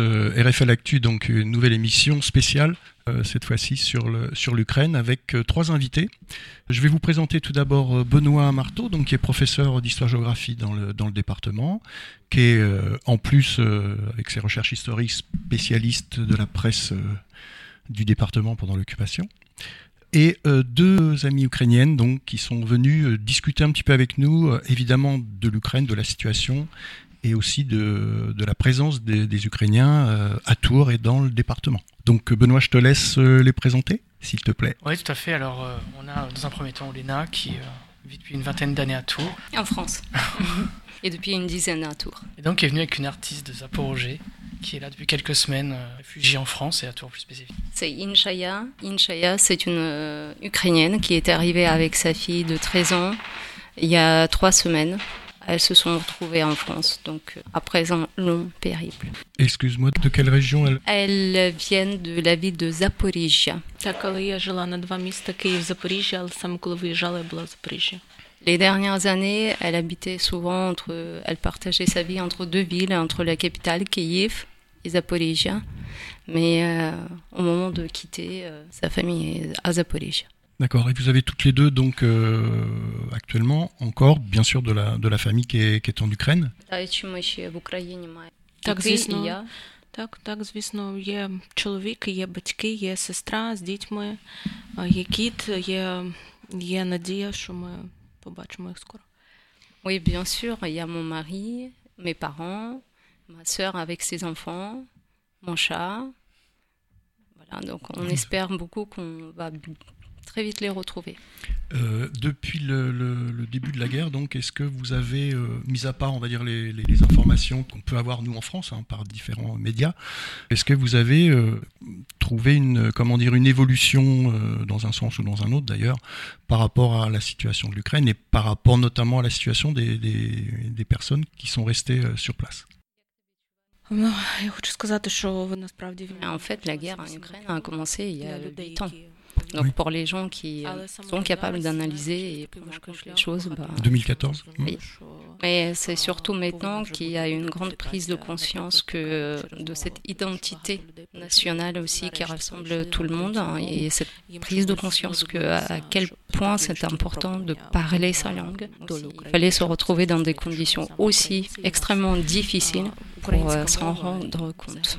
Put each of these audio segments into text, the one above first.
RFL Actu, donc une nouvelle émission spéciale, euh, cette fois-ci sur l'Ukraine, avec euh, trois invités. Je vais vous présenter tout d'abord euh, Benoît Marteau, donc qui est professeur d'histoire-géographie dans le dans le département, qui est en plus avec ses recherches historiques spécialiste de la presse du département pendant l'occupation. Et deux amies ukrainiennes donc qui sont venues discuter un petit peu avec nous, évidemment de l'Ukraine, de la situation et aussi de, de la présence des, des Ukrainiens euh, à Tours et dans le département. Donc Benoît, je te laisse euh, les présenter, s'il te plaît. Oui, tout à fait. Alors, euh, on a dans un premier temps Léna qui vit depuis une vingtaine d'années à Tours En France. Et depuis une dizaine à Tours. et donc est venue avec une artiste de Zaporozhye qui est là depuis quelques semaines, réfugiée en France et à Tours plus spécifique. C'est Inchaya. Inchaya, c'est une euh, Ukrainienne qui est arrivée avec sa fille de 13 ans il y a trois semaines elles se sont retrouvées en France. Donc, euh, à présent long périple. Excuse-moi, de quelle région elles Elles viennent de la ville de Zaporizhia. Les dernières années, elle habitait souvent entre, elle partageait sa vie entre deux villes, entre la capitale Kiev et Zaporizhia. Mais euh, au moment de quitter euh, sa famille à Zaporizhia. D'accord. Et vous avez toutes les deux donc euh, actuellement encore, bien sûr, de la de la famille qui est, qui est en Ukraine. Дайте ми ще в Україні маємо. Так, Ти і звісно. я. Так, так, звісно, є чоловік, є батьки, є сестра з дітьми, а, є кіт, є, є надія, що ми побачимо їх скоро. Oui, bien sûr, il y a mon mari, mes parents, ma sœur avec ses enfants, mon chat. Voilà, donc on espère beaucoup qu'on va très vite les retrouver. Euh, depuis le, début de la guerre, donc, est-ce que vous avez, euh, mis à part, on va dire, les, informations qu'on peut avoir nous en France hein, par différents médias, est-ce que vous avez euh, trouvé une, comment dire, une évolution dans un sens ou dans un autre d'ailleurs par rapport à la situation de l'Ukraine et par rapport notamment à la situation des, personnes qui sont restées sur place? En fait, la guerre en Ukraine a commencé il y a 8 ans. Donc pour les gens qui euh, sont capables d'analyser les choses. 2014. Bah, oui. Mais c'est surtout maintenant qu'il hein, y a une grande prise de conscience que, de cette identité nationale aussi qui rassemble tout le monde et cette prise de conscience que à quel point c'est important de parler sa langue. Il fallait se retrouver dans des conditions aussi extrêmement difficiles pour euh, s'en rendre compte.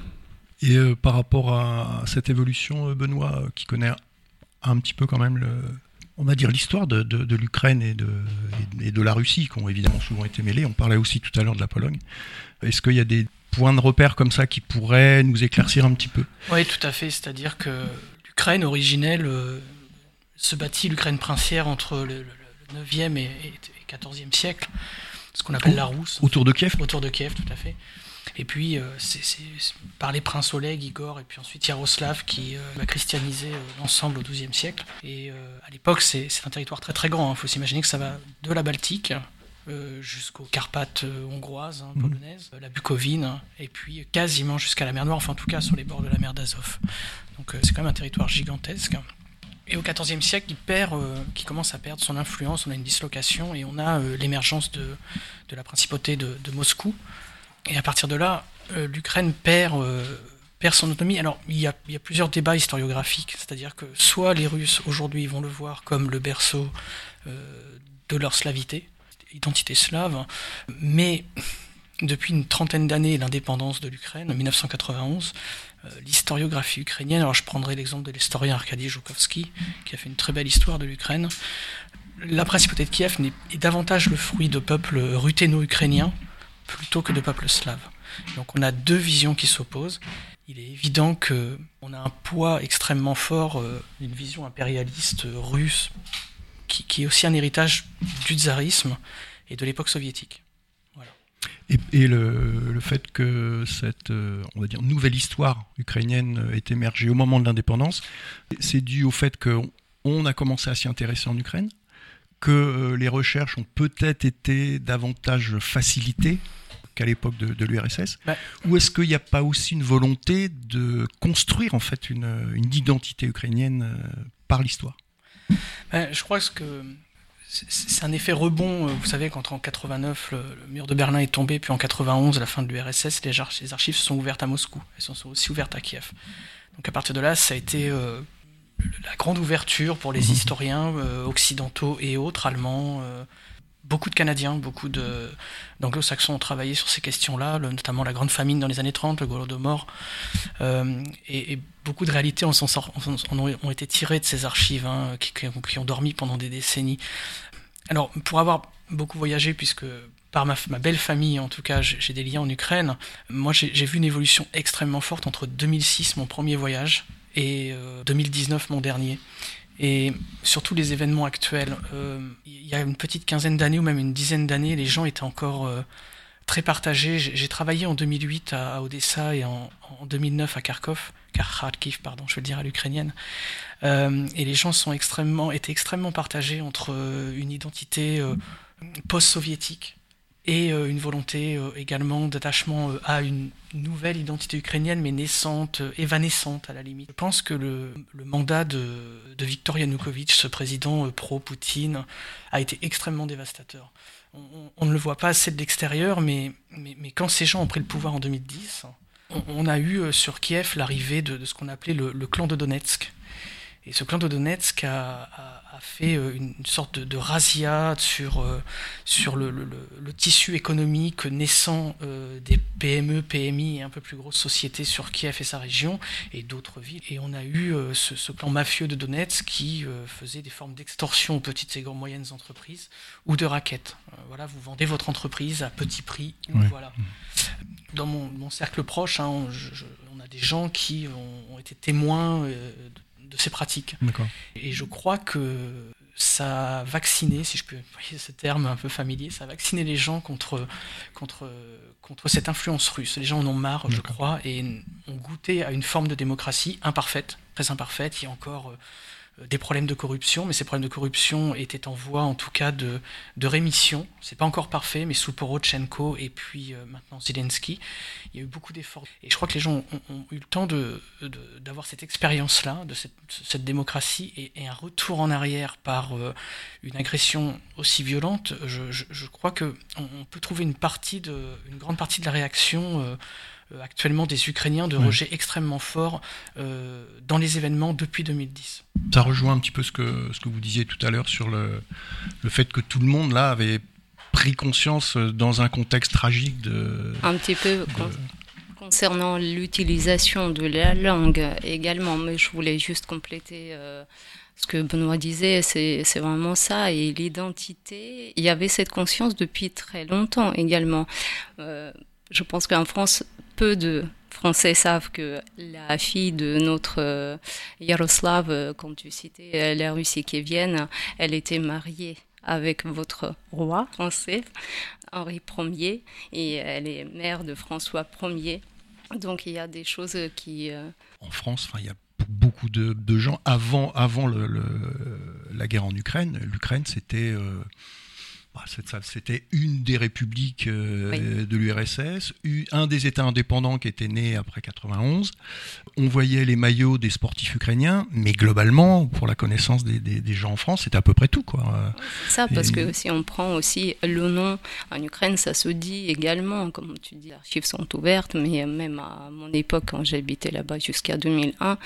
Et par rapport à cette évolution, Benoît, qui connaît un petit peu quand même le, on va dire l'histoire de, de- de l'Ukraine et de, et- et de la Russie, qui ont évidemment souvent été mêlés. On parlait aussi tout à l'heure de la Pologne. Est-ce qu'il y a des points de repère comme ça qui pourraient nous éclaircir un petit peu? Oui, tout à fait. C'est-à-dire que l'Ukraine originelle euh, se bâtit, l'Ukraine princière, entre le, le- le 9e et, et 14e siècle, ce qu'on appelle Oh. la Rousse. Autour de Kiev? Autour de Kiev, tout à fait. Et puis, euh, c'est par les princes Oleg, Igor, et puis ensuite Yaroslav qui euh, va christianiser euh, l'ensemble au XIIe siècle. Et à l'époque, c'est un territoire très très grand. Il faut s'imaginer que ça va de la Baltique euh, jusqu'aux Carpates euh, hongroises, hein, Mhm. polonaises, euh, la Bucovine, et puis quasiment jusqu'à la mer Noire, enfin en tout cas sur les bords de la mer d'Azov. Donc c'est quand même un territoire gigantesque. Et au XIVe siècle, il perd, qui commence à perdre son influence, on a une dislocation et on a l'émergence de, de la principauté de, de Moscou. Et à partir de là, euh, l'Ukraine perd, euh, perd son autonomie. Alors, il y, a, plusieurs débats historiographiques, c'est-à-dire que soit les Russes, aujourd'hui, vont le voir comme le berceau euh, de leur slavité, identité slave, mais depuis une trentaine d'années, l'indépendance de l'Ukraine, en 1991, euh, l'historiographie ukrainienne, alors je prendrai l'exemple de l'historien Arkady Joukovski, qui a fait une très belle histoire de l'Ukraine, la principauté de Kiev est davantage le fruit de peuples ruthéno-ukrainiens plutôt que de peuples slaves. Donc on a deux visions qui s'opposent. Il est évident que on a un poids extrêmement fort euh, d'une vision impérialiste russe qui, est aussi un héritage du tsarisme et de l'époque soviétique. Et, et le, le fait que cette, euh, on va dire, nouvelle histoire ukrainienne est émergée au moment de l'indépendance, c'est dû au fait qu'on on a commencé à s'y intéresser en Ukraine, que euh, les recherches ont peut-être été davantage facilitées qu'à l'époque de, de l'URSS, Ouais. ou est-ce qu'il n'y a pas aussi une volonté de construire en fait une, une identité ukrainienne euh, par l'histoire? Ben, je crois que c'est un effet rebond. Vous savez, quand en 89 le, mur de Berlin est tombé, puis en 91 la fin de l'URSS, les, les, archives sont ouvertes à Moscou. Elles sont aussi ouvertes à Kiev. Donc à partir de là, ça a été la grande ouverture pour les mmh. historiens occidentaux et autres, allemands, beaucoup de Canadiens, beaucoup d'anglo-saxons ont travaillé sur ces questions-là, notamment la grande famine dans les années 30, le Golodomor, euh, et, et, beaucoup de réalités en, ont, été tirées de ces archives hein, qui, ont dormi pendant des décennies. Alors, pour avoir beaucoup voyagé, puisque par ma, ma belle famille, en tout cas, j'ai des liens en Ukraine, moi j'ai vu une évolution extrêmement forte entre 2006, mon premier voyage, et 2019, euh, mon dernier. Et surtout les événements actuels. Euh, il y a une petite quinzaine d'années ou même une dizaine d'années, les gens étaient encore euh, très partagés. J'ai travaillé en 2008 à, Odessa et en, 2009 à Kharkov, Kharkiv, pardon, je veux dire à l'ukrainienne. Et les gens sont extrêmement, étaient extrêmement partagés entre une identité post-soviétique et euh, une volonté euh, également d'attachement euh, à une nouvelle identité ukrainienne, mais naissante, évanescente à la limite. Je pense que le, mandat de, de Viktor Yanukovych, ce président pro-Poutine, a été extrêmement dévastateur. On, ne le voit pas assez de l'extérieur, mais, mais, quand ces gens ont pris le pouvoir en 2010, on, a eu sur Kiev l'arrivée de, ce qu'on appelait le, le, clan de Donetsk. Et ce clan de Donetsk a, fait euh, une sorte de, razzia sur, euh, sur le, le, tissu économique naissant euh, des PME, PMI et un peu plus grosses sociétés sur Kiev et sa région et d'autres villes. Et on a eu ce, ce, clan mafieux de Donetsk qui faisait des formes d'extorsion aux petites et moyennes entreprises ou de raquettes. voilà, vous vendez votre entreprise à petit prix. Voilà. Dans mon, mon, cercle proche, hein, on, a des gens qui ont, ont été témoins de ces pratiques. Et je crois que ça a vacciné, si je peux employer ce terme un peu familier, ça a vacciné les gens contre, contre, contre cette influence russe. Les gens en ont marre, je crois, et ont goûté à une forme de démocratie imparfaite, très imparfaite. Il y a encore euh, des problèmes de corruption, mais ces problèmes de corruption étaient en voie, en tout cas, de, de rémission. C'est pas encore parfait, mais sous Porochenko et puis euh, maintenant Zelensky, il y a eu beaucoup d'efforts. Et je crois que les gens ont, eu le temps de, d'avoir cette expérience-là, de cette, démocratie, et, un retour en arrière par euh, une agression aussi violente. Je, crois que on, peut trouver une partie de, une grande partie de la réaction euh, actuellement des Ukrainiens de rejet extrêmement fort euh, dans les événements depuis 2010. Ça rejoint un petit peu ce que, ce que vous disiez tout à l'heure sur le, le fait que tout le monde là avait pris conscience euh, dans un contexte tragique de... Un petit peu concernant l'utilisation de la langue également, mais je voulais juste compléter ce que Benoît disait, c'est vraiment ça. Et l'identité, il y avait cette conscience depuis très longtemps également. je pense qu'en France, peu de Français savent que la fille de notre euh, Yaroslav, euh, quand tu citais euh, la Russie qui vienne, elle était mariée avec votre roi français, Henri Ier, et elle est mère de François Ier. Donc il y a des choses qui... En France, il y a beaucoup de, gens avant, avant la guerre en Ukraine. L'Ukraine, c'était... c'était une des républiques euh, de l'URSS, un des États indépendants qui était né après 91. On voyait les maillots des sportifs ukrainiens, mais globalement, pour la connaissance des, gens en France, c'était à peu près tout. Quoi. Ça, parce que si on prend aussi le nom en Ukraine, ça se dit également, comme tu dis, les archives sont ouvertes, mais même à mon époque, quand j'habitais là-bas jusqu'à 2001,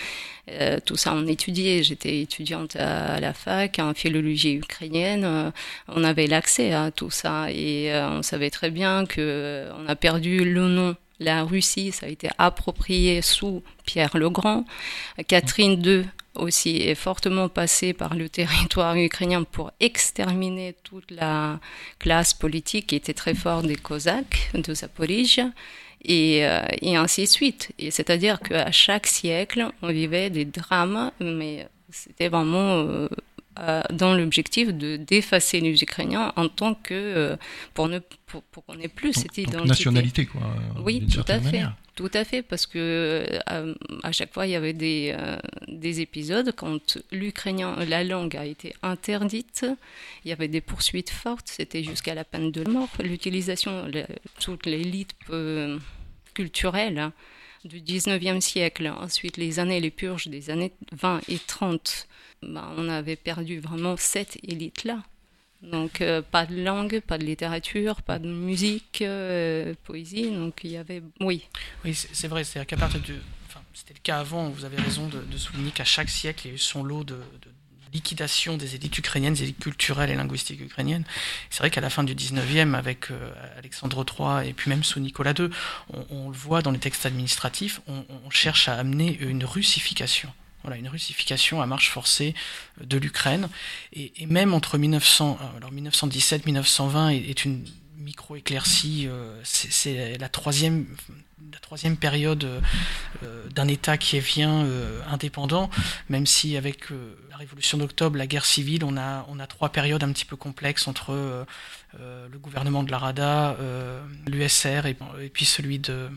euh, tout ça on étudiait. J'étais étudiante à, la fac en philologie ukrainienne. On avait l'accès à tout ça et euh, on savait très bien que on a perdu le nom. La Russie, ça a été approprié sous Pierre le Grand. Catherine II aussi est fortement passée par le territoire ukrainien pour exterminer toute la classe politique qui était très forte des Cosaques de Zaporizhia et, euh, et ainsi de suite. Et c'est-à-dire qu'à chaque siècle, on vivait des drames, mais c'était vraiment euh, euh, dans l'objectif de d'effacer les Ukrainiens en tant que pour ne pour, pour qu'on n'ait plus cette identité. nationalité quoi. Oui, tout à fait. Tout à fait, parce que à chaque fois il y avait des, des épisodes quand l'ukrainien, la langue a été interdite, il y avait des poursuites fortes, c'était jusqu'à la peine de mort. L'utilisation, toute l'élite culturelle hein, du 19e siècle. Ensuite, les années, les purges des années 20 et 30, ben, on avait perdu vraiment cette élite-là. Donc pas de langue, pas de littérature, pas de musique, poésie. Donc il y avait, oui. Oui, c'est vrai. C'est qu'à partir enfin, c'était le cas avant. Vous avez raison de, souligner qu'à chaque siècle, il y a eu son lot de liquidation des élites ukrainiennes, des élites culturelles et linguistiques ukrainiennes. C'est vrai qu'à la fin du 19e, avec euh, Alexandre III et puis même sous Nicolas II, on, le voit dans les textes administratifs, on, cherche à amener une russification. Voilà, une russification à marche forcée euh, de l'Ukraine. Et, même entre 1900, euh, alors 1917, 1920 est une micro-éclaircie, c'est la troisième, la troisième période euh, d'un État qui vient euh, indépendant, même si avec euh, la révolution d'octobre, la guerre civile, on a, on a trois périodes un petit peu complexes entre le gouvernement de la Rada, l'USR et, puis celui de,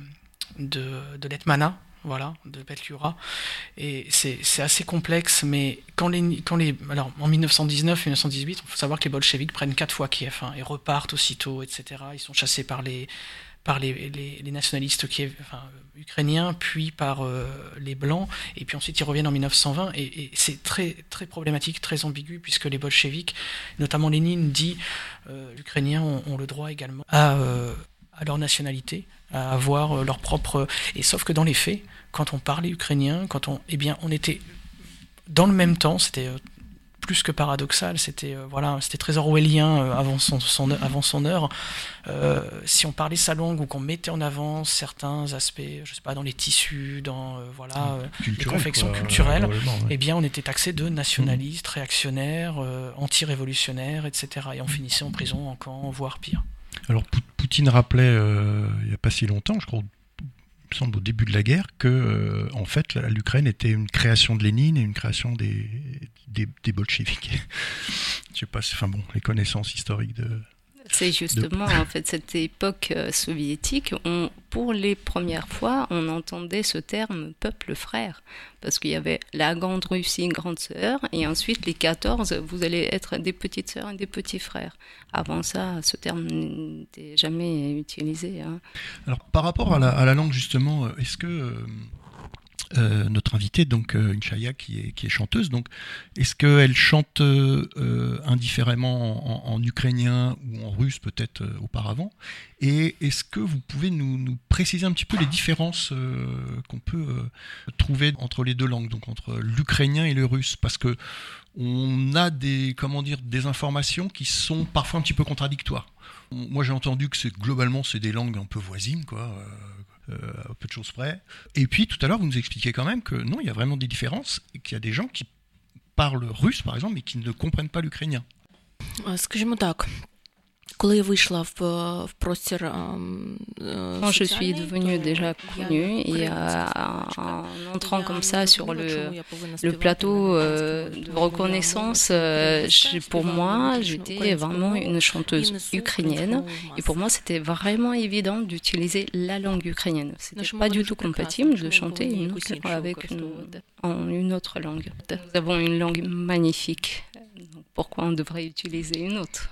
de, de l'Etmana, voilà, de Petliura. Et c'est assez complexe, mais quand les, quand les, alors en 1919-1918, il faut savoir que les bolcheviks prennent quatre fois Kiev hein, et repartent aussitôt, etc. Ils sont chassés par les, par les, les, nationalistes enfin, ukrainiens, puis par euh, les blancs, et puis ensuite ils reviennent en 1920, et, c'est très, très problématique, très ambigu, puisque les bolcheviks, notamment Lénine, dit euh, l'Ukrainien ont, le droit également à, euh, à leur nationalité, à avoir leur propre... Et sauf que dans les faits, quand on parlait ukrainien, quand on, eh bien, on était dans le même temps, c'était plus que paradoxal, c'était euh, voilà, c'était très orwellien euh, avant son, avant son heure. Euh, si on parlait sa langue ou qu'on mettait en avant certains aspects, je sais pas, dans les tissus, dans voilà, les confections culturelles, eh bien, on était taxé de nationaliste, mmh. réactionnaire, anti-révolutionnaire, etc. Et on finissait en prison, en camp, voire pire. Alors Poutine rappelait il n'y a pas si longtemps, je crois me semble au début de la guerre, que euh, en fait l'Ukraine était une création de Lénine et une création des, des, des bolcheviks. Je sais pas, enfin bon, les connaissances historiques de, c'est justement en fait cette époque euh, soviétique, on, pour les premières fois, on entendait ce terme peuple frère, parce qu'il y avait la grande Russie, grande sœur, et ensuite les 14, vous allez être des petites sœurs et des petits frères. Avant ça, ce terme n'était jamais utilisé. Hein. Alors par rapport à la, langue justement, euh, est-ce que euh, euh, notre invitée, donc euh, qui est, chanteuse. Donc, est-ce qu'elle chante euh, indifféremment en, ukrainien ou en russe peut-être auparavant? Et est-ce que vous pouvez nous, préciser un petit peu les différences qu'on peut trouver entre les deux langues, donc entre l'ukrainien et le russe? Parce que on a des comment dire des informations qui sont parfois un petit peu contradictoires. Moi, j'ai entendu que globalement c'est des langues un peu voisines, quoi euh, peu de choses près. Et puis tout à l'heure, vous nous expliquez quand même que non, il y a vraiment des différences et qu'il y a des gens qui parlent russe, par exemple, mais qui ne comprennent pas l'ukrainien. Скажімо так, Quand je suis devenue déjà connue et en entrant comme ça sur le, le plateau de reconnaissance, pour moi, j'étais vraiment une chanteuse ukrainienne et pour moi, c'était vraiment évident d'utiliser la langue ukrainienne. C'était pas du tout compatible de chanter une avec une, en une autre langue. Nous avons une langue magnifique. Pourquoi on devrait utiliser une autre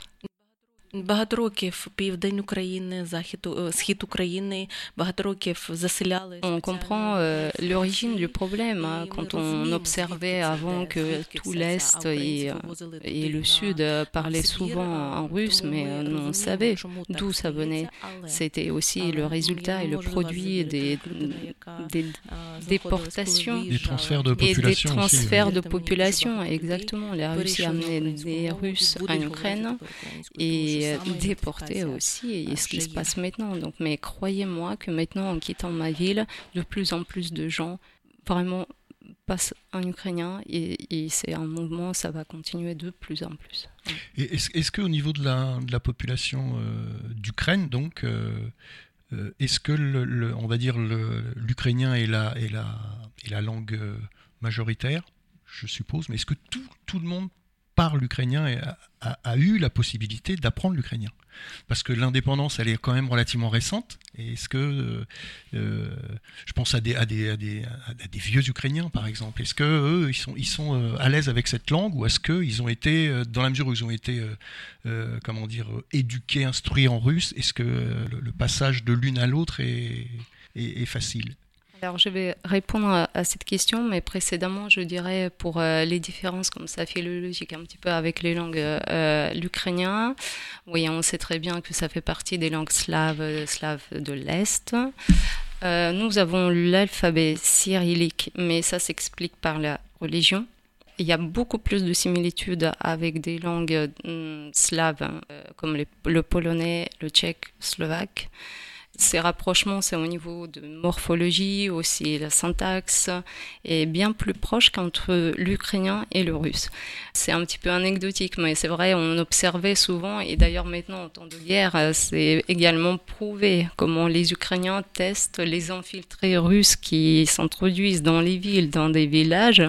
Багато років південь України, захід схід України багато років заселяли. On comprend euh, l'origine du problème hein, quand on observait avant que tout l'est et, et le sud parlaient souvent en russe, mais on savait d'où ça venait. C'était aussi le résultat et le produit des, des déportations des transferts de population et des transferts de population. Exactement, la Russie a amené des Russes en Ukraine et déportés aussi, et ce qui se passe maintenant. Donc, mais croyez-moi que maintenant, en quittant ma ville, de plus en plus de gens vraiment passent en ukrainien et, c'est un mouvement, ça va continuer de plus en plus. Est-ce est qu'au niveau de la, de la population euh, d'Ukraine, donc, euh, euh, est-ce que, le, on va dire, l'ukrainien est la, est, la, est la langue majoritaire, je suppose, mais est-ce que tout, tout le monde parle l'ukrainien et a, eu la possibilité d'apprendre l'ukrainien. Parce que l'indépendance, elle est quand même relativement récente. Et est-ce que, euh, euh, je pense à des, des, des, des, vieux Ukrainiens, par exemple, est-ce que ils sont, ils sont euh, à l'aise avec cette langue ou est-ce qu'ils ont été, dans la mesure où ils ont été, comment dire, éduqués, instruits en russe, est-ce que le, passage de l'une à l'autre est facile? Alors je vais répondre à, cette question, mais précédemment je dirais pour euh, les différences comme ça philologiques un petit peu avec les langues euh, l'ukrainien. Oui, on sait très bien que ça fait partie des langues slaves, slaves de l'Est. Euh, nous avons l'alphabet cyrillique, mais ça s'explique par la religion. Il y a beaucoup plus de similitudes avec des langues slaves hein, comme le polonais, le tchèque, slovaque ces rapprochements, c'est au niveau de morphologie, aussi la syntaxe, est bien plus proche qu'entre l'ukrainien et le russe. C'est un petit peu anecdotique, mais c'est vrai, on observait souvent, et d'ailleurs maintenant en temps de guerre, c'est également prouvé comment les Ukrainiens testent les infiltrés russes qui s'introduisent dans les villes, dans des villages.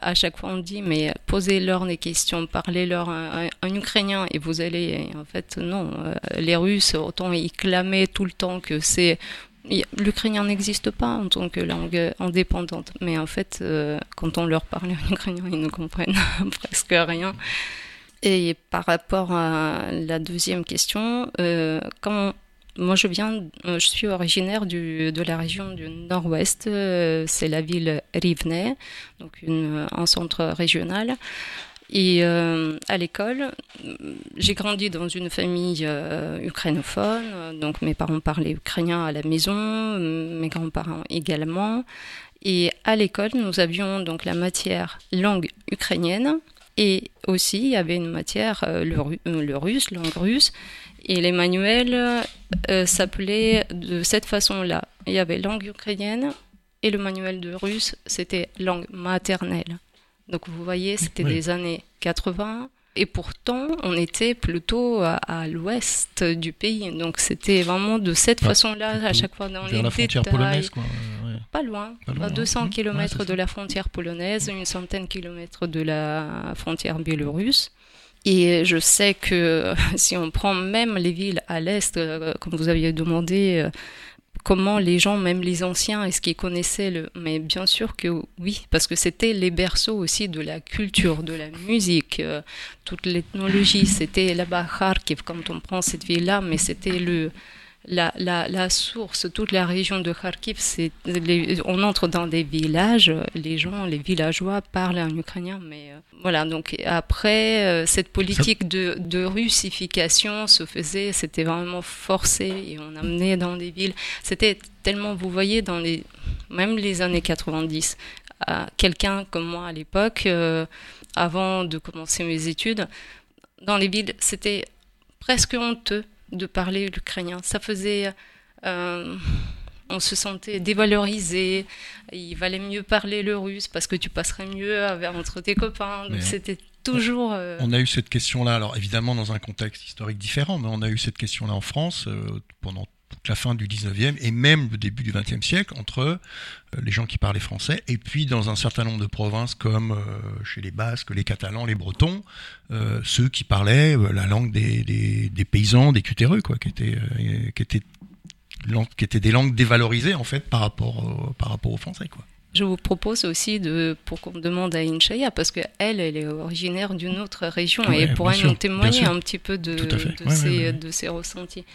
À chaque fois, on dit, mais posez-leur des questions, parlez-leur en, ukrainien, et vous allez, en fait, non, euh, les Russes, autant ils clamaient tout le temps que c'est l'ukrainien n'existe pas en tant que langue indépendante, mais en fait, euh, quand on leur parle en ukrainien, ils ne comprennent presque rien. Et par rapport à la deuxième question, euh, quand moi je viens, je suis originaire de la région du nord-ouest, euh, c'est la ville Rivne, donc un centre régional. Et euh, à l'école, j'ai grandi dans une famille euh, ukrainophone, donc mes parents parlaient ukrainien à la maison, mes grands-parents également. Et à l'école, nous avions donc la matière langue ukrainienne et aussi il y avait une matière euh, le, russe, langue russe. Et les manuels s'appelaient de cette façon-là. Il y avait langue ukrainienne et le manuel de russe, c'était langue maternelle. Donc vous voyez, c'était des années 80. Et pourtant, on était plutôt à, l'ouest du pays. Donc c'était vraiment de cette façon-là, à chaque fois dans les la frontière polonaise, quoi. Pas loin, à 200 km de la frontière polonaise, une centaine de kilomètres de la frontière biélorusse. Et je sais que si on prend même les villes à l'est, euh, comme vous aviez demandé, euh, comment les gens, même les anciens, est-ce qu'ils connaissaient le... Mais bien sûr que oui, parce que c'était les berceaux aussi de la culture, de la musique, euh, toute l'ethnologie. C'était là-bas Kharkiv, quand on prend cette ville-là, mais c'était le la, source, toute la région de Kharkiv, c'est on entre dans des villages, les gens, les villageois parlent en ukrainien, mais euh, voilà. Donc après, euh, cette politique de, de, russification se faisait, c'était vraiment forcé et on amenait dans des villes. C'était tellement, vous voyez, dans les même les années 90, quelqu'un comme moi à l'époque, euh, avant de commencer mes études, dans les villes, c'était presque honteux de parler l'ukrainien. Ça faisait. Euh, on se sentait dévalorisé. Il valait mieux parler le russe parce que tu passerais mieux entre tes copains. Donc c'était toujours. Euh, on a eu cette question-là, alors évidemment dans un contexte historique différent, mais on a eu cette question-là en France euh, pendant toute la fin du 19e et même le début du 20e siècle entre euh, les gens qui parlaient français et puis dans un certain nombre de provinces comme euh, chez les Basques, les Catalans, les Bretons, euh, ceux qui parlaient la langue des, des, paysans, des cutéreux, quoi, qui étaient, qui, étaient, qui étaient des langues dévalorisées en fait par rapport, par rapport aux Français. Quoi. Je vous propose aussi de, pour qu'on demande à Inchaya, parce qu'elle, elle est originaire d'une autre région et elle pourrait nous témoigner un petit peu de, de, ses, de, ses, ressentis.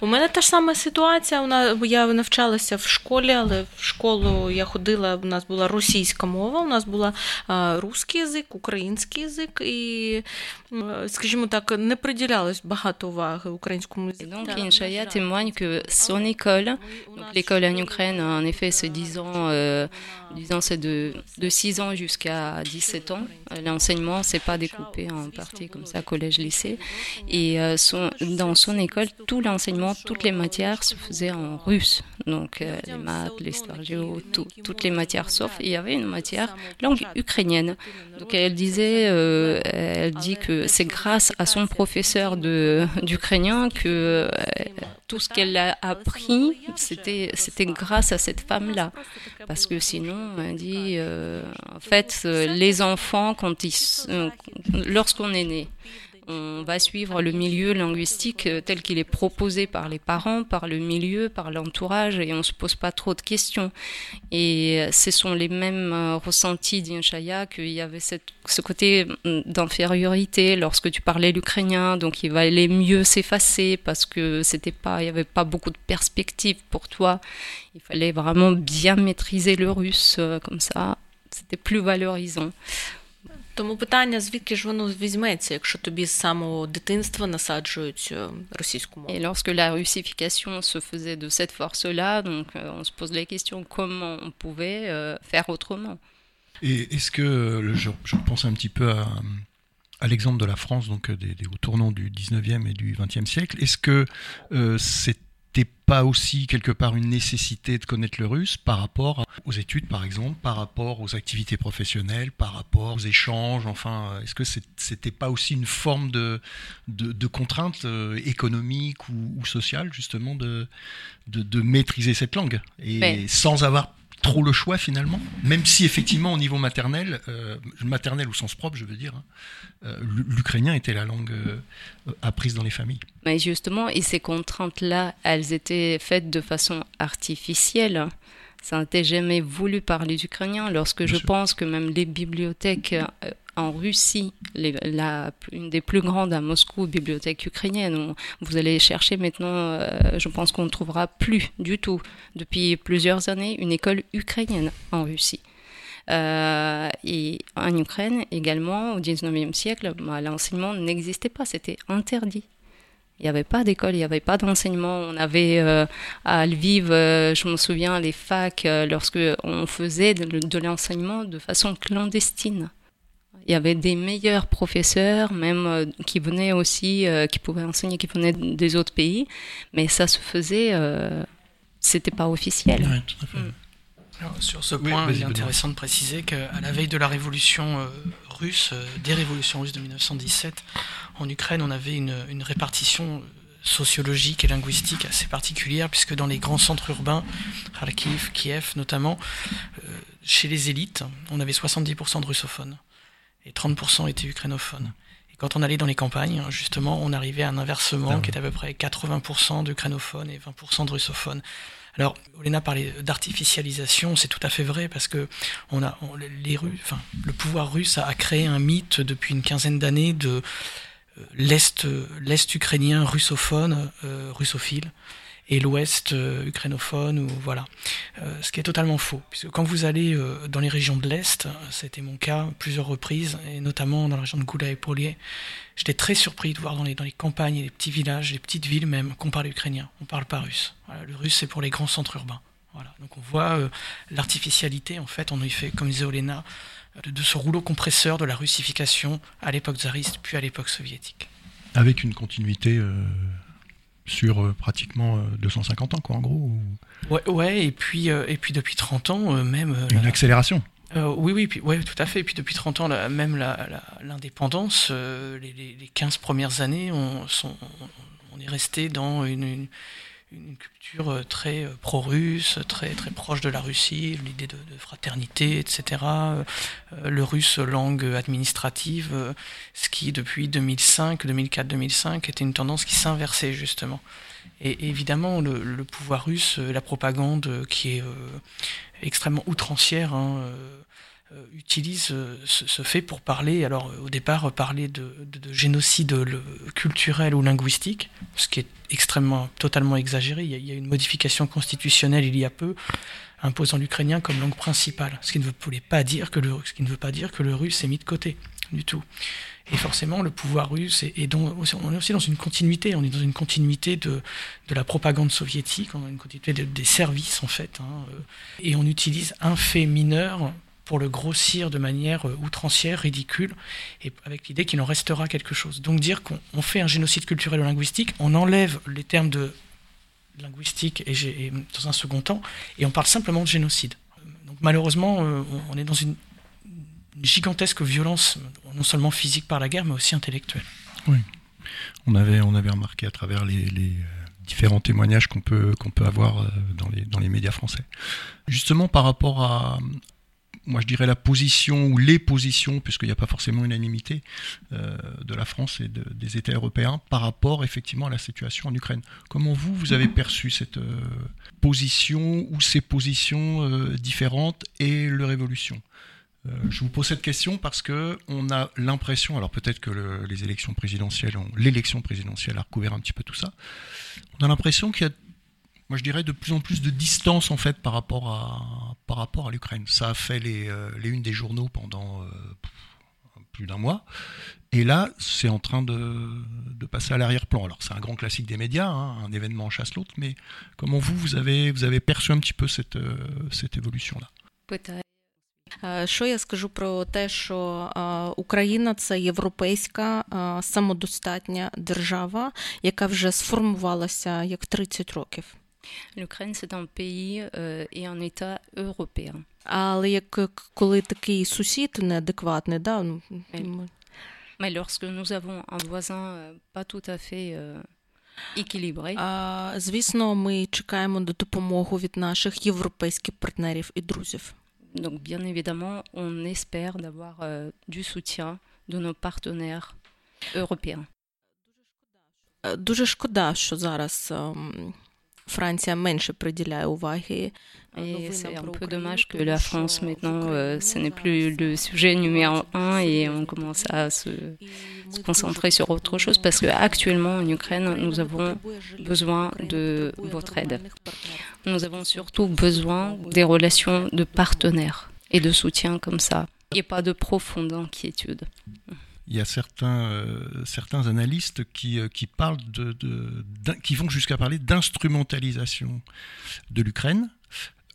У мене та ж сама ситуація. Я навчалася в школі, але в школу я ходила. У нас була російська мова, у нас була русський язик, український язик, і, скажімо так, не приділялось багато уваги українському язику. Donc, Inchaya témoigne que son école, donc l'école en Ukraine, en effet, c'est 10 ans, euh, 10 ans c'est de, de 6 ans jusqu'à 17 ans. L'enseignement, c'est pas découpé en parties comme ça, collège, lycée. Et euh, son, dans son école, tout l'enseignement toutes les matières se faisaient en russe. Donc euh, les maths, l'histoire géo, toutes les matières sauf il y avait une matière langue ukrainienne. Donc elle disait, euh, elle dit que c'est grâce à son professeur d'ukrainien que euh, tout ce qu'elle a appris, c'était c'était grâce à cette femme-là. Parce que sinon, elle dit, en fait, les enfants, quand ils, lorsqu'on est né, on va suivre le milieu linguistique euh, tel qu'il est proposé par les parents, par le milieu, par l'entourage, et on se pose pas trop de questions. Et euh, ce sont les mêmes euh, ressentis d'Inchaya qu'il y avait ce côté mm, d'infériorité lorsque tu parlais l'ukrainien, donc il valait mieux s'effacer parce que c'était pas, il y avait pas beaucoup de perspectives pour toi. Il fallait vraiment bien maîtriser le russe comme ça. C'était plus valorisant. Тому питання, звідки ж воно візьметься, якщо тобі з самого дитинства насаджують російську мову? Et lorsque la russification se faisait de cette force-là, donc euh, on se pose la question comment on pouvait euh, faire autrement. Et est-ce que, je, je pense un petit peu à, à l'exemple de la France, donc des, des, au tournant du 19e et du 20e siècle, est-ce que euh, c'est pas aussi quelque part une nécessité de connaître le russe par rapport aux études par exemple, par rapport aux activités professionnelles, par rapport aux échanges, enfin, est-ce que c'était pas aussi une forme de, de, contrainte euh, économique ou, ou, sociale justement de, de, maîtriser cette langue et sans avoir trop le choix finalement, même si effectivement au niveau maternel, euh, maternel au sens propre, je veux dire, hein, euh, l'ukrainien était la langue euh, apprise dans les familles. Mais justement, et ces contraintes-là, elles étaient faites de façon artificielle. Ça n'était jamais voulu par les Ukrainiens. Lorsque je pense que même les bibliothèques en Russie, une des plus grandes à Moscou, bibliothèque ukrainienne. vous allez chercher maintenant, euh, je pense qu'on ne trouvera plus du tout, depuis plusieurs années, une école ukrainienne en Russie. Euh, et en Ukraine également, au 19e siècle, bah, l'enseignement n'existait pas, c'était interdit. Il n'y avait pas d'école, il n'y avait pas d'enseignement. On avait euh, à Lviv, je me souviens, les facs, lorsque on faisait de l'enseignement de façon clandestine. Il y avait des meilleurs professeurs, même euh, qui venaient aussi, euh, qui pouvaient enseigner, qui venaient des autres pays, mais ça se faisait, euh, c'était pas officiel. tout à fait. Mm. sur ce point, il est intéressant de préciser qu'à la veille de la révolution russe, des révolutions russes de 1917, en Ukraine, on avait une, une, répartition sociologique et linguistique assez particulière, puisque dans les grands centres urbains, Kharkiv, Kiev notamment, chez les élites, on avait 70% de russophones et 30% étaient ukrainophones. Et quand on allait dans les campagnes, justement, on arrivait à un inversement qui est à peu près 80% d'ukrainophones et 20% de russophones. Alors, Olena parlait d'artificialisation, c'est tout à fait vrai parce que on a les enfin, le pouvoir russe a, créé un mythe depuis une quinzaine d'années de euh, l'est l'est ukrainien russophone, euh, russophile, et l'Ouest euh, ukrainophone ou voilà. Euh, ce qui est totalement faux, puisque quand vous allez euh, dans les régions de l'Est, c'était mon cas plusieurs reprises, et notamment dans la région de Goula et Polier, j'étais très surpris de voir dans les, dans les campagnes les petits villages, les petites villes même, qu'on parle ukrainien, on parle pas russe. Voilà, le russe c'est pour les grands centres urbains. Voilà. Donc on voit l'artificialité, en fait, on y fait, comme disait Olena, de, ce rouleau compresseur de la russification à l'époque tsariste, puis à l'époque soviétique. Avec une continuité sur euh, pratiquement 250 euh, ans, quoi, en gros. Ouais, ouais, et puis, euh, et puis depuis 30 ans, même. Une accélération. oui, oui, puis, ouais, tout à fait. Et puis depuis 30 ans, même l'indépendance, les, les, 15 premières années, on, sont, on est resté dans une une culture euh, très euh, pro-russe, très, très proche de la Russie, l'idée de, fraternité, etc. Euh, le russe langue administrative, ce qui depuis 2005, 2004, 2005 était une tendance qui s'inversait justement. Et, évidemment, le, pouvoir russe, la propagande qui est extrêmement outrancière, hein, utilise euh, ce, fait pour parler, alors au départ parler de, génocide culturel ou linguistique, ce qui est extrêmement, totalement exagéré. Il y, a, une modification constitutionnelle il y a peu imposant l'ukrainien comme langue principale, ce qui ne voulait pas dire que le, ce qui ne veut pas dire que le russe est mis de côté du tout. Et forcément, le pouvoir russe est, donc, on est aussi dans une continuité. On est dans une continuité de, de la propagande soviétique, on a une continuité des services en fait. Hein, euh, et on utilise un fait mineur pour le grossir de manière euh, outrancière, ridicule, et avec l'idée qu'il en restera quelque chose. Donc dire qu'on fait un génocide culturel ou linguistique, on enlève les termes de linguistique et, dans un second temps, et on parle simplement de génocide. Donc malheureusement, euh, on est dans une, gigantesque violence, non seulement physique par la guerre, mais aussi intellectuelle. Oui. On avait, on avait remarqué à travers les, les euh, différents témoignages qu'on peut, qu'on peut avoir dans les, dans les médias français. Justement, par rapport à, moi je dirais la position ou les positions, puisqu'il n'y a pas forcément unanimité euh, de la France et des États européens par rapport effectivement à la situation en Ukraine. Comment vous, vous avez perçu cette euh, position ou ces positions euh, différentes et leur évolution? Je vous pose cette question parce que on a l'impression, alors peut-être que les élections présidentielles, l'élection présidentielle a recouvert un petit peu tout ça. On a l'impression qu'il y a moi je dirais de plus en plus de distance en fait par rapport à, par rapport à l'Ukraine. Ça a fait les, euh, les unes des journaux pendant euh, plus d'un mois. Et là, c'est en train de, de passer à l'arrière-plan. Alors, c'est un grand classique des médias, hein, un événement chasse l'autre, mais comment vous, vous avez, vous avez perçu un petit peu cette, euh, cette évolution-là Що я скажу про те, що Україна це європейська самодостатня держава, яка вже сформувалася як 30 років. L'Ukraine, c'est un pays euh, et un État européen. Але як коли такий сусід неадекватний, да, ну, Mais lorsque nous avons un voisin euh, pas tout à fait euh, équilibré, а, звісно, ми чекаємо на допомогу від наших європейських партнерів і друзів. Donc, bien évidemment, on espère d'avoir euh, du soutien de nos partenaires européens. Дуже шкода, що зараз Франция менше приділяє уваги. Et c'est un peu dommage que la France, maintenant, euh, ce n'est plus le sujet numéro un et on commence à se, se concentrer sur autre chose parce qu'actuellement en Ukraine, nous avons besoin de votre aide. Nous avons surtout besoin des relations de partenaires et de soutien comme ça et pas de profonde inquiétude il y a certains, euh, analystes qui, euh, qui, parlent de, qui vont jusqu'à parler d'instrumentalisation de l'Ukraine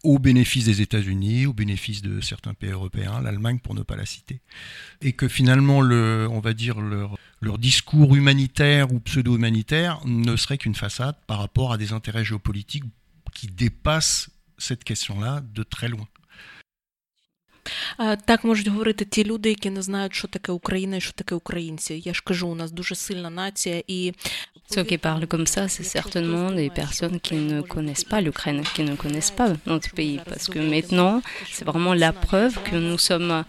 au bénéfice des États-Unis, au bénéfice de certains pays européens, l'Allemagne pour ne pas la citer, et que finalement, le, on va dire leur discours humanitaire ou pseudo-humanitaire ne serait qu'une façade par rapport à des intérêts géopolitiques qui dépassent cette question-là de très loin. Так можуть говорити ті люди, які не знають, що таке Україна і що таке українці. Я ж кажу, у нас дуже сильна нація і Ceux qui parlent comme ça, c'est certainement des personnes qui ne connaissent pas l'Ukraine, qui ne connaissent pas notre pays. Parce que maintenant, c'est vraiment la preuve que nous sommes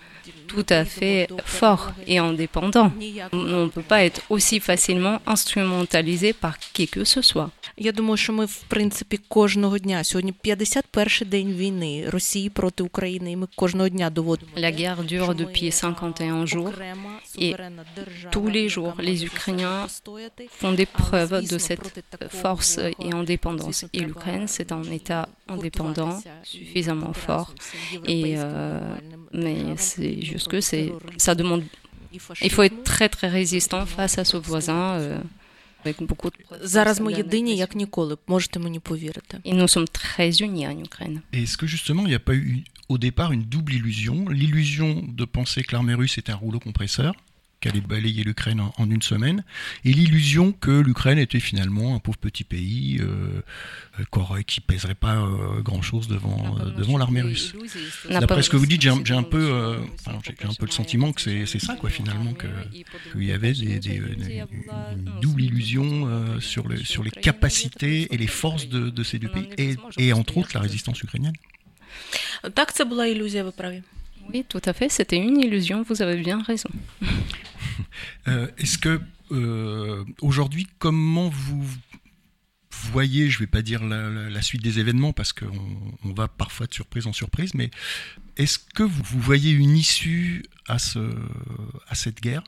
tout à fait fort et indépendant. On ne peut pas être aussi facilement instrumentalisé par qui que ce soit. Я думаю, що ми в принципі кожного дня сьогодні 51 день війни Росії проти України, і ми кожного дня доводимо. La guerre dure depuis 51 jours et tous les jours les Ukrainiens font des preuves de cette force et indépendance. Et l'Ukraine, c'est un État indépendant, suffisamment fort. Et euh, mais c'est juste que c'est ça demande il faut être très très résistant face à ce voisin. Euh, Зараз ми єдині, як ніколи. Можете мені повірити. Et nous sommes très unis en Ukraine. Est-ce que justement, il n'y a pas eu au départ une double illusion L'illusion de penser que l'armée russe est un rouleau compresseur qu'allait balayer l'Ukraine en, une semaine, et l'illusion que l'Ukraine était finalement un pauvre petit pays euh, euh qui pèserait pas euh, grand-chose devant, euh, devant l'armée russe. D'après ce que vous dites, j'ai un, peu, j'ai un peu le sentiment que c'est ça, quoi, finalement, qu'il y avait des, des, une double illusion sur, le, sur les capacités et les forces de, de ces deux pays, et, et entre autres la résistance ukrainienne. Так, це була ілюзія, ви праві. Oui, tout à fait, c'était une illusion, vous avez bien raison. Euh, est-ce que euh, aujourd'hui, comment vous voyez, je ne vais pas dire la, suite des événements parce qu'on on va parfois de surprise en surprise, mais est-ce que vous, voyez une issue à, ce, à cette guerre?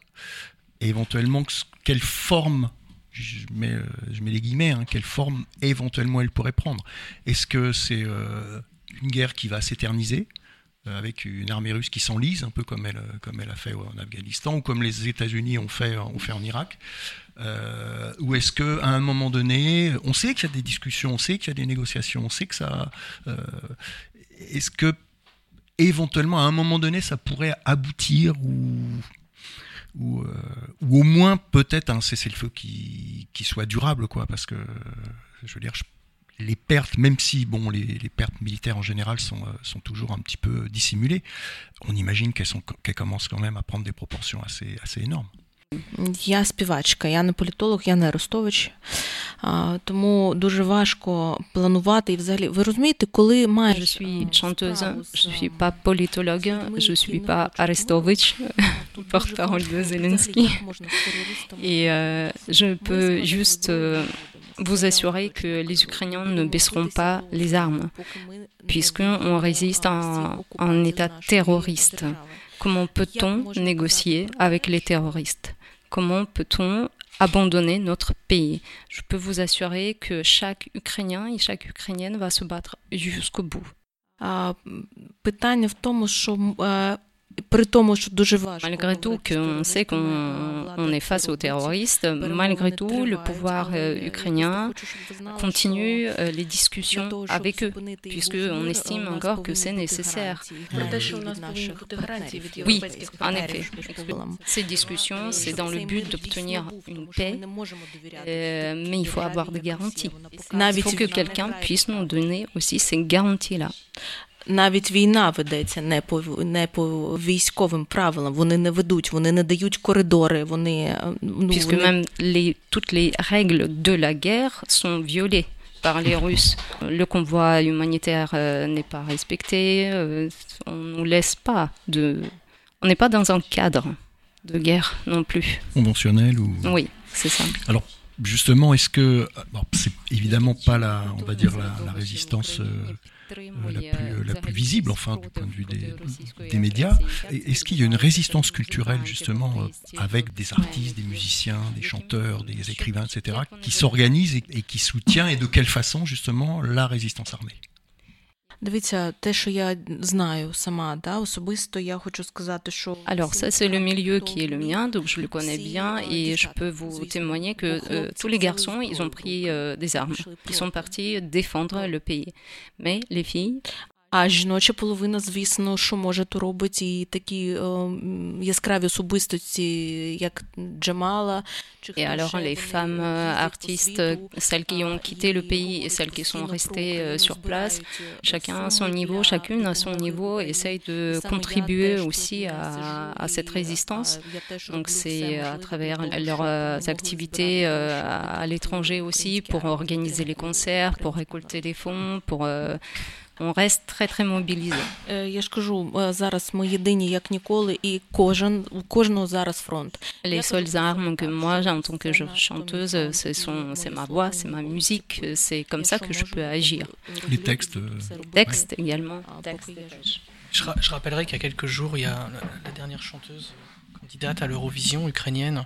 Et éventuellement quelle forme je mets, je mets les guillemets, hein, quelle forme éventuellement elle pourrait prendre? Est-ce que c'est euh, une guerre qui va s'éterniser? euh, avec une armée russe qui s'enlise, un peu comme elle, comme elle a fait en Afghanistan, ou comme les États-Unis ont fait, ont fait en Irak. Euh, Ou est-ce qu'à un moment donné, on sait qu'il y a des discussions, on sait qu'il y a des négociations, on sait que ça... Euh, est-ce que éventuellement, à un moment donné, ça pourrait aboutir ou... Ou, euh, au moins peut-être un cessez-le-feu qui, qui soit durable, quoi, parce que je veux dire, je les pertes, même si bon, les, les pertes militaires en général sont, euh, sont, toujours un petit peu dissimulées, on imagine qu'elles qu commencent quand même à prendre des proportions assez, assez énormes. Я співачка, я не політолог, я не Арестович. Тому дуже важко планувати і взагалі. Ви розумієте, коли маєш... Je suis chanteuse, je suis pas politologue, je suis pas Arestovitch, porte-parole de Zelensky. Et euh, je peux juste euh, vous assurer que les Ukrainiens ne baisseront pas les armes, puisqu'on résiste à un, un État terroriste. Comment peut-on négocier avec les terroristes Comment peut-on abandonner notre pays Je peux vous assurer que chaque Ukrainien et chaque Ukrainienne va se battre jusqu'au bout. Питання в тому, що Malgré tout qu'on sait qu'on est face aux terroristes, malgré tout, le pouvoir ukrainien continue les discussions avec eux, puisqu'on estime encore que c'est nécessaire. Oui, en effet. Ces discussions, c'est dans le but d'obtenir une paix, mais il faut avoir des garanties. Il faut que quelqu'un puisse nous donner aussi ces garanties-là Навіть війна ведеться не по не по військовим правилам. Вони не ведуть, вони не дають коридори. Вони ну, puisque вони... même les toutes les règles de la guerre sont violées par les Russes. Le convoi humanitaire euh, n'est pas respecté. Euh, on nous laisse pas de. On n'est pas dans un cadre de guerre non plus. Conventionnel ou. Oui, c'est ça. Alors. Justement, est-ce que bon, c'est évidemment pas la, on va dire la, la résistance euh, la plus, la plus visible, enfin, du point de vue des, des médias. Est-ce qu'il y a une résistance culturelle, justement, avec des artistes, des musiciens, des chanteurs, des écrivains, etc., qui s'organisent et, et qui soutient, et de quelle façon, justement, la résistance armée? Alors ça c'est le milieu qui est le mien, donc je le connais bien et je peux vous témoigner que euh, tous les garçons, ils ont pris euh, des armes. Ils sont partis défendre le pays. Mais les filles А жіноча половина, звісно, що може, то робить і такі о, яскраві особистості, як Джамала. Et alors les femmes artistes, celles qui ont quitté le pays et celles qui sont restées sur place, chacun à son niveau, chacune à son niveau essaye de contribuer aussi à, à cette résistance. Donc c'est à travers leurs activités à l'étranger aussi pour organiser les concerts, pour récolter des fonds, pour on reste très très mobilisé. Я ж кажу, зараз ми єдині як ніколи, і кожен у кожного зараз фронт. Les seules armes que moi j'ai en tant que chanteuse, c'est son, c'est ma voix, c'est ma musique, c'est comme ça que je peux agir. Les textes. Les textes également. Je, je rappellerai qu'il y a quelques jours, il y a la, la dernière chanteuse candidate à l'Eurovision ukrainienne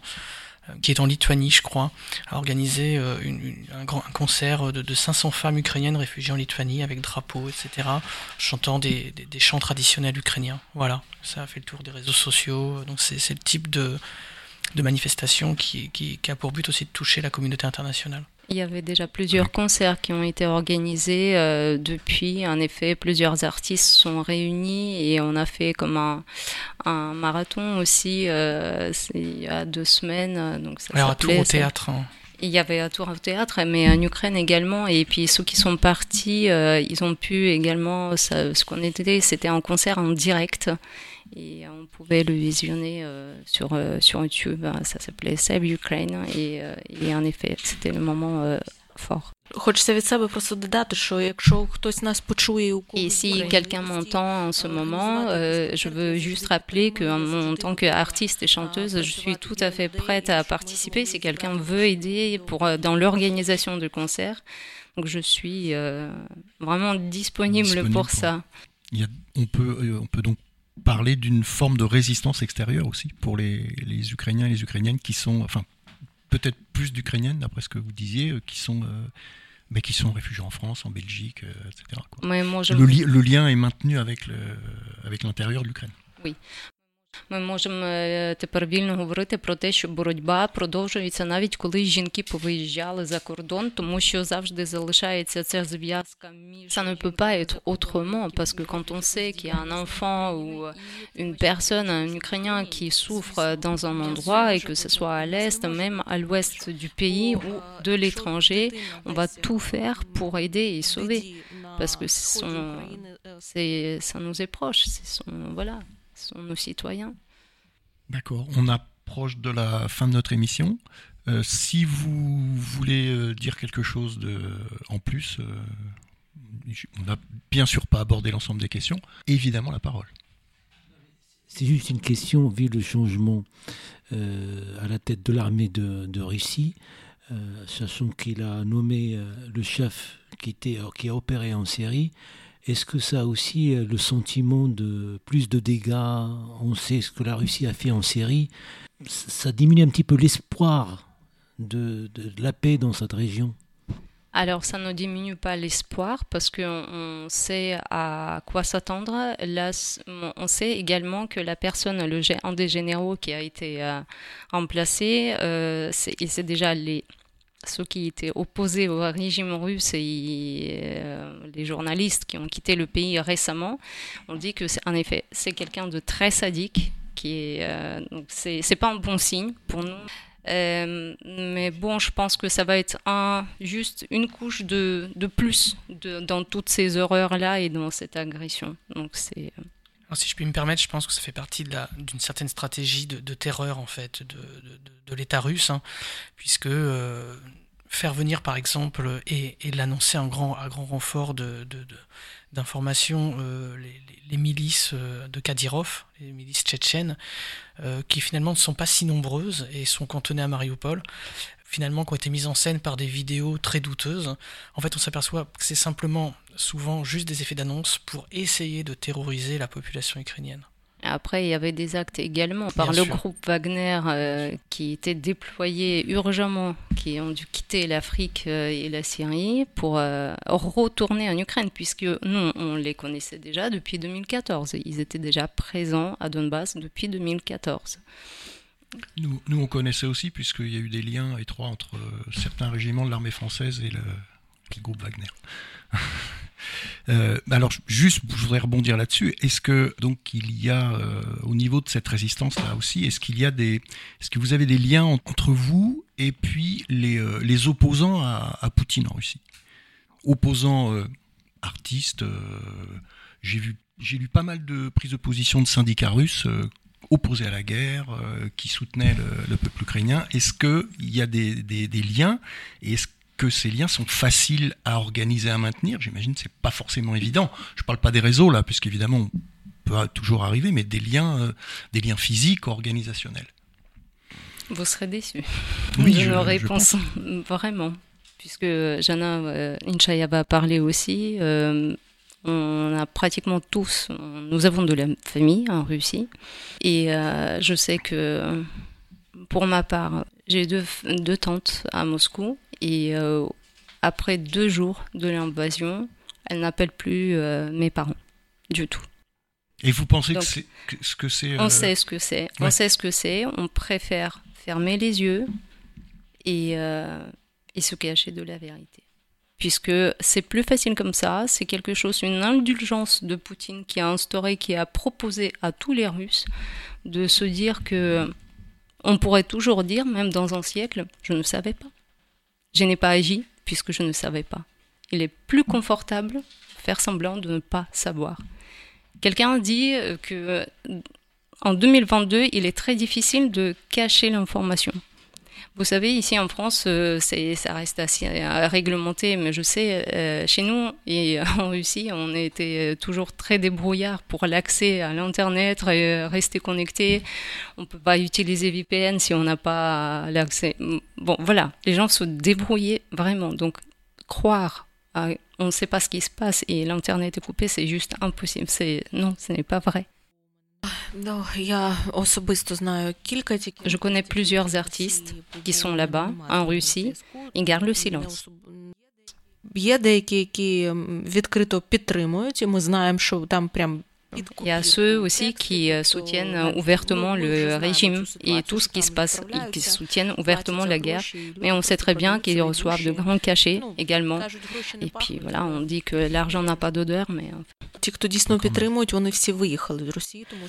qui est en Lituanie, je crois, a organisé une, un, grand, concert de, de, 500 femmes ukrainiennes réfugiées en Lituanie avec drapeaux, etc., chantant des, chants traditionnels ukrainiens. Voilà, ça a fait le tour des réseaux sociaux. Donc c'est le type de, manifestation qui a pour but aussi de toucher la communauté internationale. Il y avait déjà plusieurs concerts qui ont été organisés euh, depuis. En effet, plusieurs artistes sont réunis et on a fait comme un, un marathon aussi euh, il y a deux semaines. Donc ça Alors, un tour au théâtre. Hein. Il y avait un tour au théâtre, mais en Ukraine également. Et puis ceux qui sont partis, euh, ils ont pu également, ça, ce qu'on était, c'était un concert en direct et on pouvait le visionner euh, euh, sur, YouTube. Hein, ça s'appelait Save Ukraine euh, et, en effet, c'était le moment fort. Et si quelqu'un m'entend en ce moment, je veux juste rappeler que en, tant qu'artiste et chanteuse, je suis tout à fait prête à participer si quelqu'un veut aider pour, dans l'organisation du concert. Donc je suis vraiment disponible, pour, ça. On, peut, on peut donc parler d'une forme de résistance extérieure aussi pour les, les Ukrainiens et les Ukrainiennes qui sont enfin peut-être plus d'Ukrainiennes, d'après ce que vous disiez, qui sont, euh, mais qui sont réfugiés en France, en Belgique, euh, etc. Quoi. Mais moi, je... le, li le, lien est maintenu avec l'intérieur de l'Ukraine. Oui. Ми можемо тепер вільно говорити про те, що боротьба продовжується навіть коли жінки повиїжджали за кордон, тому що завжди залишається ця зв'язка між Ça ne peut pas être autrement parce que quand on sait qu'il y a un enfant ou une personne, un Ukrainien qui souffre dans un endroit et que ce soit à l'est, même à l'ouest du pays ou de l'étranger, on va tout faire pour aider et sauver parce que c'est ça nous est proche, c'est son voilà. sont nos citoyens. D'accord. On a proche de la fin de notre émission. si vous voulez dire quelque chose de, en plus, on n'a bien sûr pas abordé l'ensemble des questions. Évidemment, la parole. C'est juste une question, vu le changement à la tête de l'armée de, Russie, sachant qu'il a nommé le chef qui, était, qui a opéré en Syrie, est-ce que ça a aussi euh, le sentiment de plus de dégâts On sait ce que la Russie a fait en Syrie. Ça diminue un petit peu l'espoir de, la paix dans cette région? Alors, ça ne diminue pas l'espoir parce qu'on sait à quoi s'attendre. On sait également que la personne, le, un des généraux qui a été euh, remplacé, euh, il s'est déjà les ceux qui étaient opposés au régime russe et euh, les journalistes qui ont quitté le pays récemment ont dit que en effet c'est quelqu'un de très sadique qui est euh, donc c'est, pas un bon signe pour nous. Euh, mais bon je pense que ça va être un juste une couche de, de plus dans toutes ces horreurs là et dans cette agression. Donc c'est si je puis me permettre, je pense que ça fait partie d'une certaine stratégie de, terreur en fait de, l'État russe, hein, puisque faire venir par exemple et, l'annoncer en grand, à grand renfort d'informations euh, les, milices euh, de Kadyrov, les milices tchétchènes, euh, qui finalement ne sont pas si nombreuses et sont cantonnées à Mariupol, finalement qui ont été mises en scène par des vidéos très douteuses. En fait, on s'aperçoit que c'est simplement souvent juste des effets d'annonce pour essayer de terroriser la population ukrainienne. Après, il y avait des actes également par le groupe Wagner euh, qui étaient déployés urgemment, qui ont dû quitter l'Afrique euh, et la Syrie pour euh, retourner en Ukraine, puisque nous, on les connaissait déjà depuis 2014. Ils étaient déjà présents à Donbass depuis 2014. Nous, nous on connaissait aussi, puisqu'il y a eu des liens étroits entre certains régiments de l'armée française et le, le groupe Wagner. Euh, alors juste, je voudrais rebondir là-dessus. Est-ce que donc il y a euh, au niveau de cette résistance là aussi, est-ce qu'il y a des, est-ce que vous avez des liens entre vous et puis les, euh, les opposants à, Poutine en Russie, opposants artistes. j'ai vu, j'ai lu pas mal de prises de position de syndicats russes opposés à la guerre, qui soutenaient le, le peuple ukrainien. Est-ce qu'il y a des, des, des liens? Et est-ce que ces liens sont faciles à organiser, à maintenir. J'imagine que c'est pas forcément évident. Je parle pas des réseaux là, puisqu'évidemment on peut toujours arriver, mais des liens, euh, des liens physiques, organisationnels. Vous serez déçu oui, de je, nos réponses, vraiment, puisque Jana euh, Inchayaba a parlé aussi. Euh, on a pratiquement tous, nous avons de la famille en Russie, et je sais que pour ma part, j'ai deux, deux tantes à Moscou et euh, après deux jours de l'invasion, elle n'appelle plus euh, mes parents du tout. Et vous pensez que c'est ce que c'est On euh, sait ce que c'est. On sait ce que c'est. On préfère fermer les yeux et, et se cacher de la vérité. Puisque c'est plus facile comme ça, c'est quelque chose, une indulgence de Poutine qui a instauré, qui a proposé à tous les Russes de se dire que on pourrait toujours dire, même dans un siècle, je ne savais pas. Je n'ai pas agi puisque je ne savais pas. Il est plus confortable faire semblant de ne pas savoir. Quelqu'un dit que en 2022, il est très difficile de cacher l'information. Vous savez, ici en France, euh, ça reste assez euh, réglementé, mais je sais, euh, chez nous et en Russie, on était toujours très débrouillard pour l'accès à l'Internet, rester connecté. On ne peut pas utiliser VPN si on n'a pas l'accès. Bon, voilà, les gens se débrouillaient vraiment. Donc, croire on ne sait pas ce qui se passe et l'Internet est coupé, c'est juste impossible. Non, ce n'est pas vrai. Je connais plusieurs artistes qui sont là-bas, en Russie, ils gardent le silence. Є деякі, які відкрито підтримують, і ми знаємо, що там прям il y a ceux aussi qui euh, soutiennent ouvertement le régime et tout ce qui se passe, qui soutiennent ouvertement la guerre. Mais on sait très bien qu'ils reçoivent de grands cachets également. Et puis voilà, on dit que l'argent n'a pas d'odeur, mais.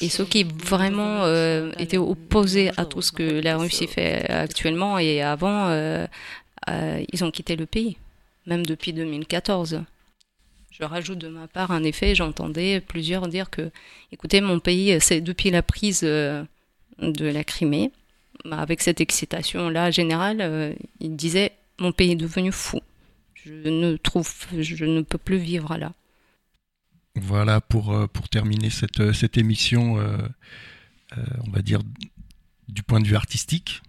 Et ceux qui vraiment euh, étaient opposés à tout ce que la Russie fait actuellement et avant, euh, ils ont quitté le pays, même depuis 2014. Je rajoute de ma part, en effet, j'entendais plusieurs dire que, écoutez, mon pays, c'est depuis la prise euh, de la Crimée, bah, avec cette excitation-là générale, il disait Mon pays est devenu fou. Je ne, trouve, je ne peux plus vivre là. Voilà pour, pour terminer cette, cette émission, on va dire, du point de vue artistique.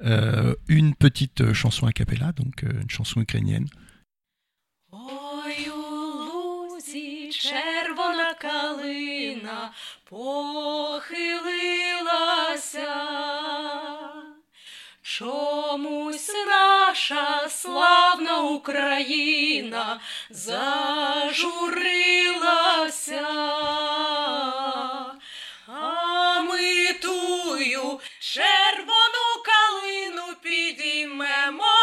une petite chanson a cappella, donc une chanson ukrainienne. Червона калина похилилася, чомусь наша славна Україна зажурилася, а червону калину підіймемо.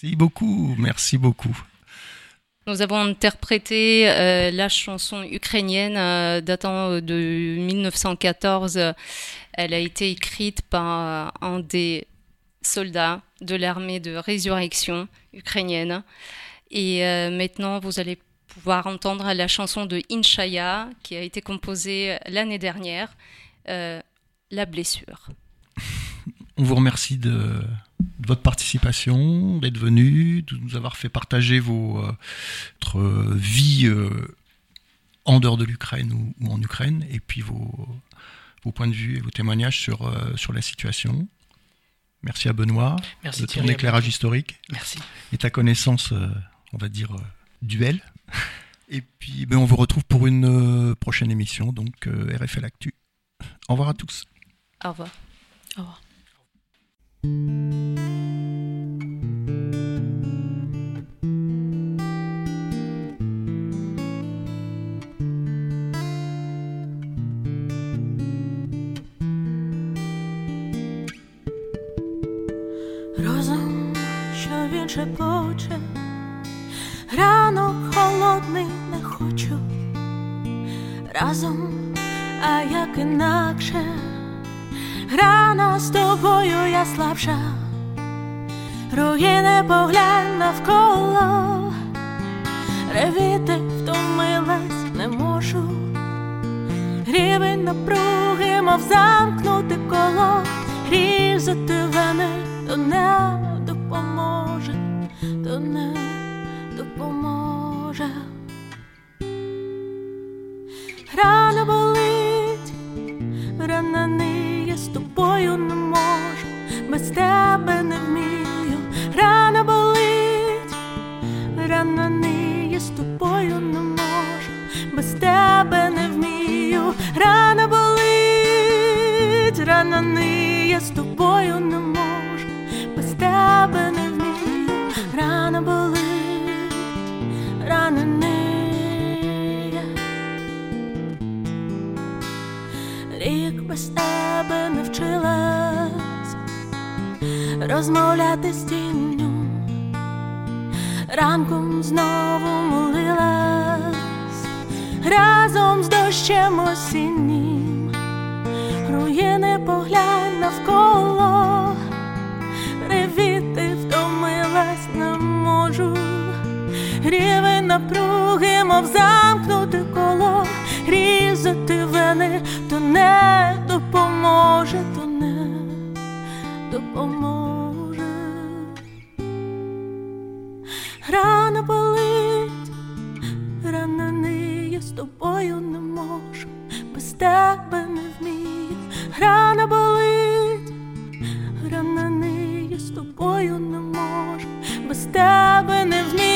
Merci beaucoup, merci beaucoup. Nous avons interprété euh, la chanson ukrainienne euh, datant euh, de 1914. Elle a été écrite par un des soldats de l'armée de résurrection ukrainienne. Et maintenant, vous allez pouvoir entendre la chanson de Inchaya qui a été composée l'année dernière, La blessure. On vous remercie de, votre participation, d'être venu, de nous avoir fait partager vos, euh, votre vie euh, en dehors de l'Ukraine ou, en Ukraine, et puis vos, vos points de vue et vos témoignages sur, euh, sur la situation. Merci à Benoît Merci de ton éclairage historique. Merci. Et ta connaissance, on va dire, duel. Et puis ben, on vous retrouve pour une prochaine émission, donc RFL Actu. Au revoir à tous. Au revoir. Au revoir. Розум, що він шепоче, ранок холодний не хочу разом, а як інакше. Рано з тобою я слабша, руїни поглянь навколо, ревіти втомилась не можу, рівень напруги, мов замкнути коло, різати вени, то не допоможе, то не без тебе навчилась розмовляти з тінню, ранком знову молилась. Разом з дощем осіннім, руїни поглянь навколо, ревіти втомилась не можу, рівень напруги, мов замкнути коло, різати вени, то не допоможе, то не допоможе. Рана болить, рана не я з тобою не можу, без тебе не вмію, рана болить, рана не я з тобою не можу, без тебе не вмію,